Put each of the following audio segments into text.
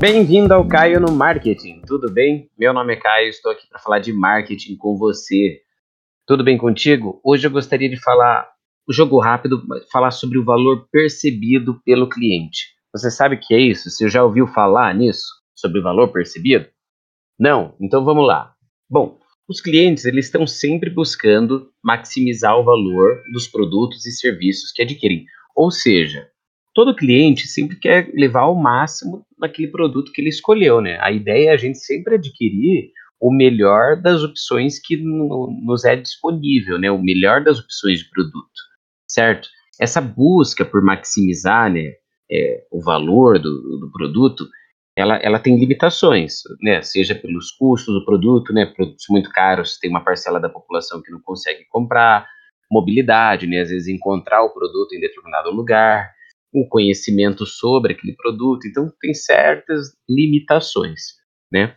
Bem-vindo ao Caio no Marketing, tudo bem? Meu nome é Caio, estou aqui para falar de marketing com você. Tudo bem contigo? Hoje eu gostaria de falar, o jogo rápido, falar sobre o valor percebido pelo cliente. Você sabe o que é isso? Você já ouviu falar nisso? Sobre o valor percebido? Não? Então vamos lá. Bom, os clientes eles estão sempre buscando maximizar o valor dos produtos e serviços que adquirem. Ou seja, todo cliente sempre quer levar ao máximo naquele produto que ele escolheu, né? A ideia é a gente sempre adquirir o melhor das opções que no, nos é disponível, né? O melhor das opções de produto, certo? Essa busca por maximizar, né, é, o valor do, do produto, ela, ela tem limitações, né? Seja pelos custos do produto, né? Produtos muito caros, tem uma parcela da população que não consegue comprar, mobilidade, né? Às vezes encontrar o produto em determinado lugar, o conhecimento sobre aquele produto, então tem certas limitações, né?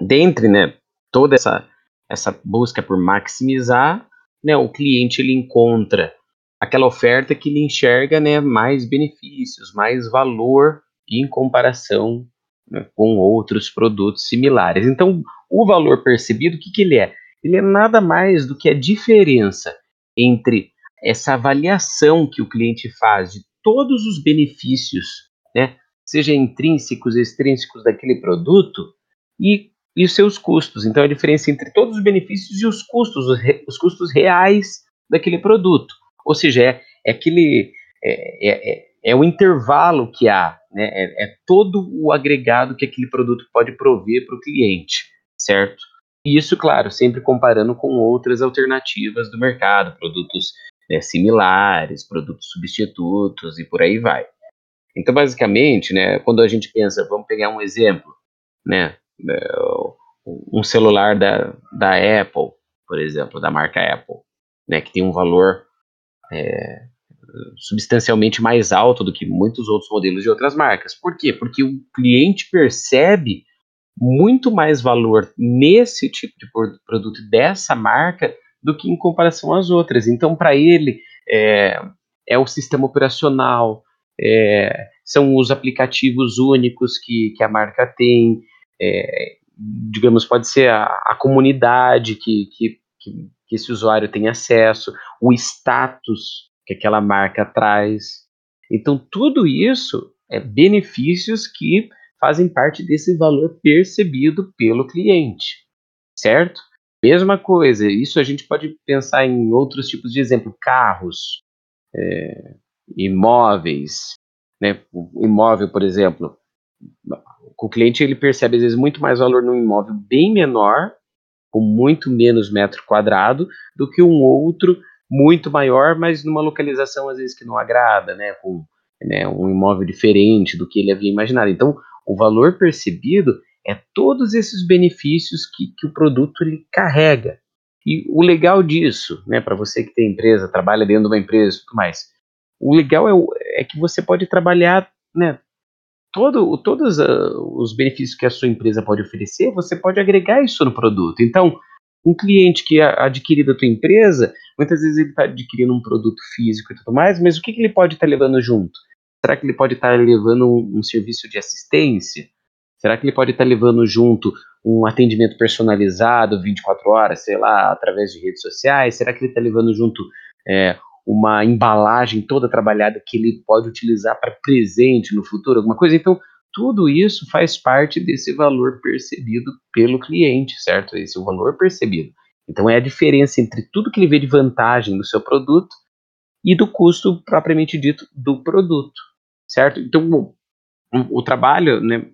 Dentre, né, toda essa essa busca por maximizar, né, o cliente ele encontra aquela oferta que lhe enxerga, né, mais benefícios, mais valor em comparação né, com outros produtos similares. Então, o valor percebido, o que, que ele é? Ele é nada mais do que a diferença entre essa avaliação que o cliente faz de todos os benefícios, né, seja intrínsecos, extrínsecos daquele produto e, e os seus custos. Então, a diferença entre todos os benefícios e os custos, os, re, os custos reais daquele produto. Ou seja, é, é aquele. É, é, é, é o intervalo que há, né? É, é, todo o agregado que aquele produto pode prover para o cliente, certo? E isso, claro, sempre comparando com outras alternativas do mercado, produtos né, similares, produtos substitutos e por aí vai. Então, basicamente, né, quando a gente pensa, vamos pegar um exemplo, né, é, um celular da, da Apple, por exemplo, da marca Apple, né, que tem um valor é, substancialmente mais alto do que muitos outros modelos de outras marcas. Por quê? Porque o cliente percebe muito mais valor nesse tipo de produto dessa marca do que em comparação às outras. Então, para ele, é, é o sistema operacional, é, são os aplicativos únicos que, que a marca tem, é, digamos, pode ser a, a comunidade que, que, que, esse usuário tem acesso, o status que aquela marca traz. Então, tudo isso é benefícios que fazem parte desse valor percebido pelo cliente, certo? Mesma coisa, isso a gente pode pensar em outros tipos de exemplo, carros, é, imóveis, né? O imóvel, por exemplo, o cliente ele percebe às vezes muito mais valor num imóvel bem menor, com muito menos metro quadrado, do que um outro muito maior, mas numa localização às vezes que não agrada, né? Com né, um imóvel diferente do que ele havia imaginado. Então, o valor percebido é todos esses benefícios que, que o produto ele carrega. E o legal disso, né, para você que tem empresa, trabalha dentro de uma empresa e tudo mais, o legal é, é que você pode trabalhar, né, todo, todos uh, os benefícios que a sua empresa pode oferecer, você pode agregar isso no produto. Então, um cliente que adquire da tua empresa, muitas vezes ele está adquirindo um produto físico e tudo mais, mas o que, que ele pode estar tá levando junto? Será que ele pode estar tá levando um, um serviço de assistência? Será que ele pode estar levando junto um atendimento personalizado 24 horas, sei lá, através de redes sociais? Será que ele está levando junto é, uma embalagem toda trabalhada que ele pode utilizar para presente no futuro, alguma coisa? Então, tudo isso faz parte desse valor percebido pelo cliente, certo? Esse é o valor percebido. Então, é a diferença entre tudo que ele vê de vantagem no seu produto e do custo propriamente dito do produto, certo? Então, o, o trabalho, né,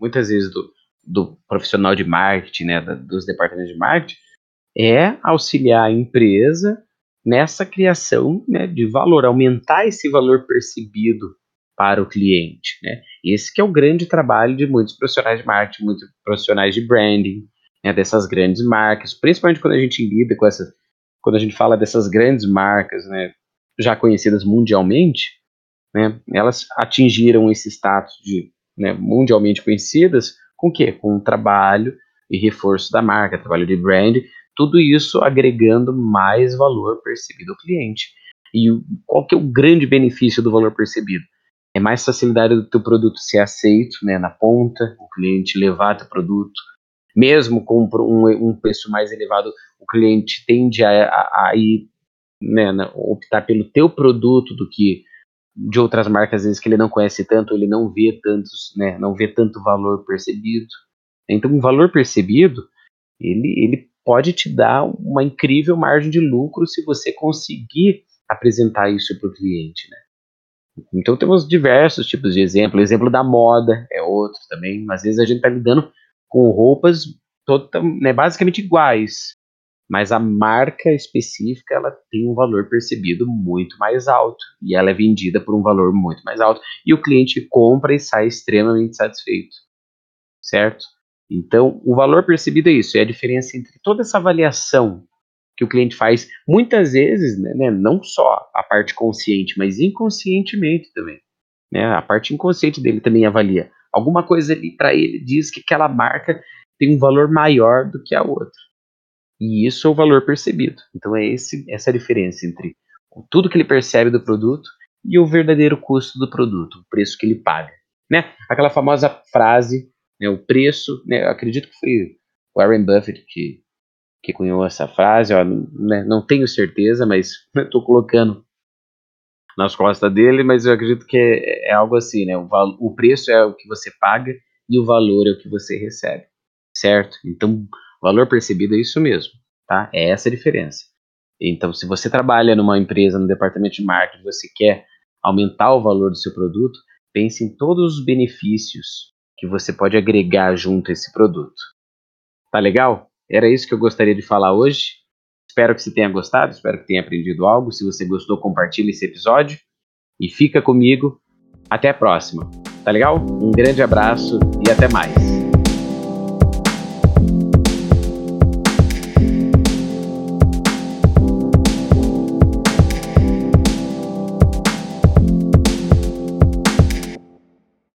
muitas vezes do, do profissional de marketing, né, dos departamentos de marketing, é auxiliar a empresa nessa criação né, de valor, aumentar esse valor percebido para o cliente. Né? Esse que é o grande trabalho de muitos profissionais de marketing, muitos profissionais de branding, né, dessas grandes marcas, principalmente quando a gente lida com essa, quando a gente fala dessas grandes marcas, né, já conhecidas mundialmente, né, elas atingiram esse status de né, mundialmente conhecidas, com o quê? Com o trabalho e reforço da marca, trabalho de brand, tudo isso agregando mais valor percebido ao cliente. E qual que é o grande benefício do valor percebido? é mais facilidade do teu produto ser aceito né, na ponta, o cliente levar teu produto. Mesmo com um, um preço mais elevado, o cliente tende a, a, a ir, né, optar pelo teu produto do que de outras marcas, às vezes, que ele não conhece tanto, ele não vê tantos, né, não vê tanto valor percebido. Então, o valor percebido, ele, ele pode te dar uma incrível margem de lucro se você conseguir apresentar isso para o cliente, né? Então temos diversos tipos de exemplo. O exemplo da moda é outro também. Às vezes a gente está lidando com roupas toda, né, basicamente iguais, mas a marca específica ela tem um valor percebido muito mais alto e ela é vendida por um valor muito mais alto e o cliente compra e sai extremamente satisfeito, certo? Então o valor percebido é isso, é a diferença entre toda essa avaliação que o cliente faz muitas vezes, né, né, não só a parte consciente, mas inconscientemente também. Né, a parte inconsciente dele também avalia. Alguma coisa ali para ele diz que aquela marca tem um valor maior do que a outra. E isso é o valor percebido. Então é esse, essa diferença entre tudo que ele percebe do produto e o verdadeiro custo do produto, o preço que ele paga. Né? Aquela famosa frase, né, o preço, né, acredito que foi o Warren Buffett que que cunhou essa frase, ó, né, não tenho certeza, mas estou colocando nas costas dele, mas eu acredito que é, é algo assim, né? O, o, preço é o que você paga e o valor é o que você recebe, certo? Então, valor percebido é isso mesmo, tá? É essa a diferença. Então, se você trabalha numa empresa, no departamento de marketing, você quer aumentar o valor do seu produto, pense em todos os benefícios que você pode agregar junto a esse produto. Tá legal? Era isso que eu gostaria de falar hoje. Espero que você tenha gostado, espero que tenha aprendido algo. Se você gostou, compartilhe esse episódio e fica comigo. Até a próxima. Tá legal? Um grande abraço e até mais.